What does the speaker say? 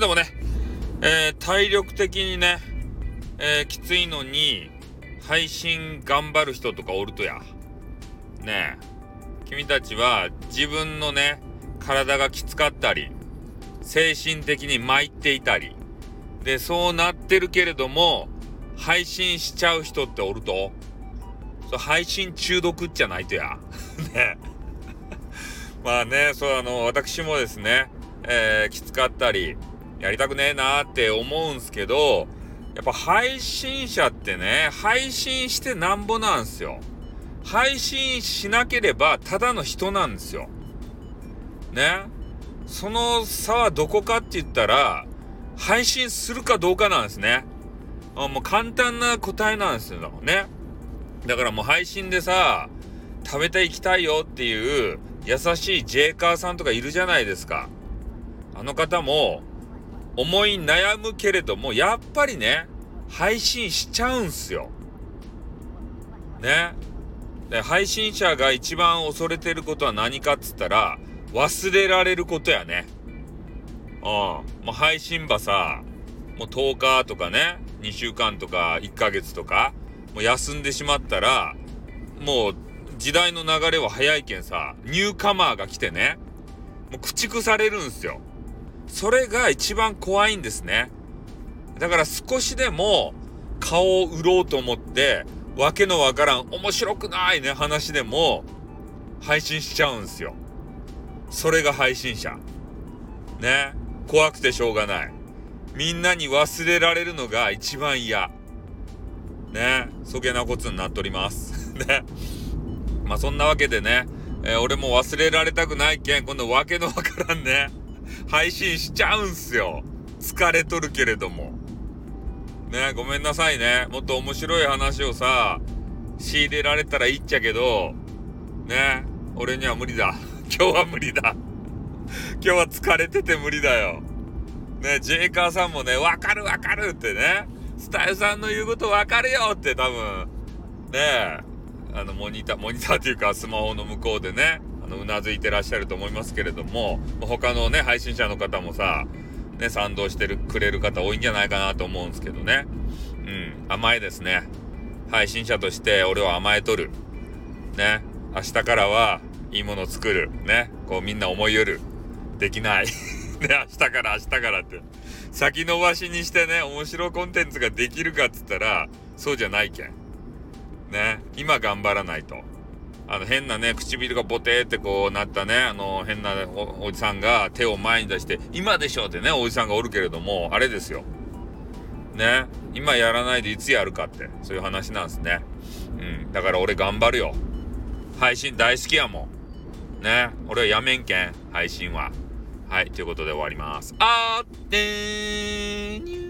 いどうもね、えー、体力的にね、えー、きついのに配信頑張る人とかおるとや。ねえ、君たちは自分のね、体がきつかったり、精神的に参っていたり、で、そうなってるけれども、配信しちゃう人っておると、そ配信中毒じゃないとや。ねまあね、そうあの、私もですね、えー、きつかったり、やりたくねえなーって思うんすけど、やっぱ配信者ってね、配信してなんぼなんすよ。配信しなければただの人なんですよ。ね。その差はどこかって言ったら、配信するかどうかなんですね。あもう簡単な答えなんですよ。ね。だからもう配信でさ、食べていきたいよっていう優しいジェイカーさんとかいるじゃないですか。あの方も思い悩むけれども、やっぱりね、配信しちゃうんすよ。ね。で、配信者が一番恐れてることは何かっつったら、忘れられることやね。うん。もう配信場さ、もう10日とかね、2週間とか1ヶ月とか、もう休んでしまったら、もう時代の流れは早いけんさ、ニューカマーが来てね、もう駆逐されるんすよ。それが一番怖いんですね。だから少しでも顔を売ろうと思って、わけのわからん面白くないね話でも配信しちゃうんですよ。それが配信者。ね。怖くてしょうがない。みんなに忘れられるのが一番嫌。ね。そげなことになっとります。ね。まあそんなわけでね、えー、俺も忘れられたくないけん、今度わけのわからんね、配信しちゃうんすよ。疲れとるけれども。ね、ごめんなさいね。もっと面白い話をさ、仕入れられたらいいっちゃけど、ね、俺には無理だ。今日は無理だ。今日は疲れてて無理だよ。ね、ジェイカーさんもね、わかるわかるってね、スタイルさんの言うことわかるよって多分、ねあの、モニター、モニターというかスマホの向こうでね、の、うなずいてらっしゃると思いますけれども、他のね、配信者の方もさ、ね、賛同してるくれる方多いんじゃないかなと思うんですけどね。うん、甘えですね。配信者として俺を甘えとる。ね、明日からはいいもの作る。ね、こうみんな思いよる。できない。ね、明日から明日からって。先延ばしにしてね、面白コンテンツができるかっつったら、そうじゃないけん。ね、今頑張らないと。あの変なね、唇がボテーってこうなったね、あの変なおじさんが手を前に出して、今でしょってね、おじさんがおるけれども、あれですよ。ね、今やらないでいつやるかって、そういう話なんですね。うん、だから俺頑張るよ。配信大好きやもん。ね、俺はやめんけん、配信は。はい、ということで終わります。あーってー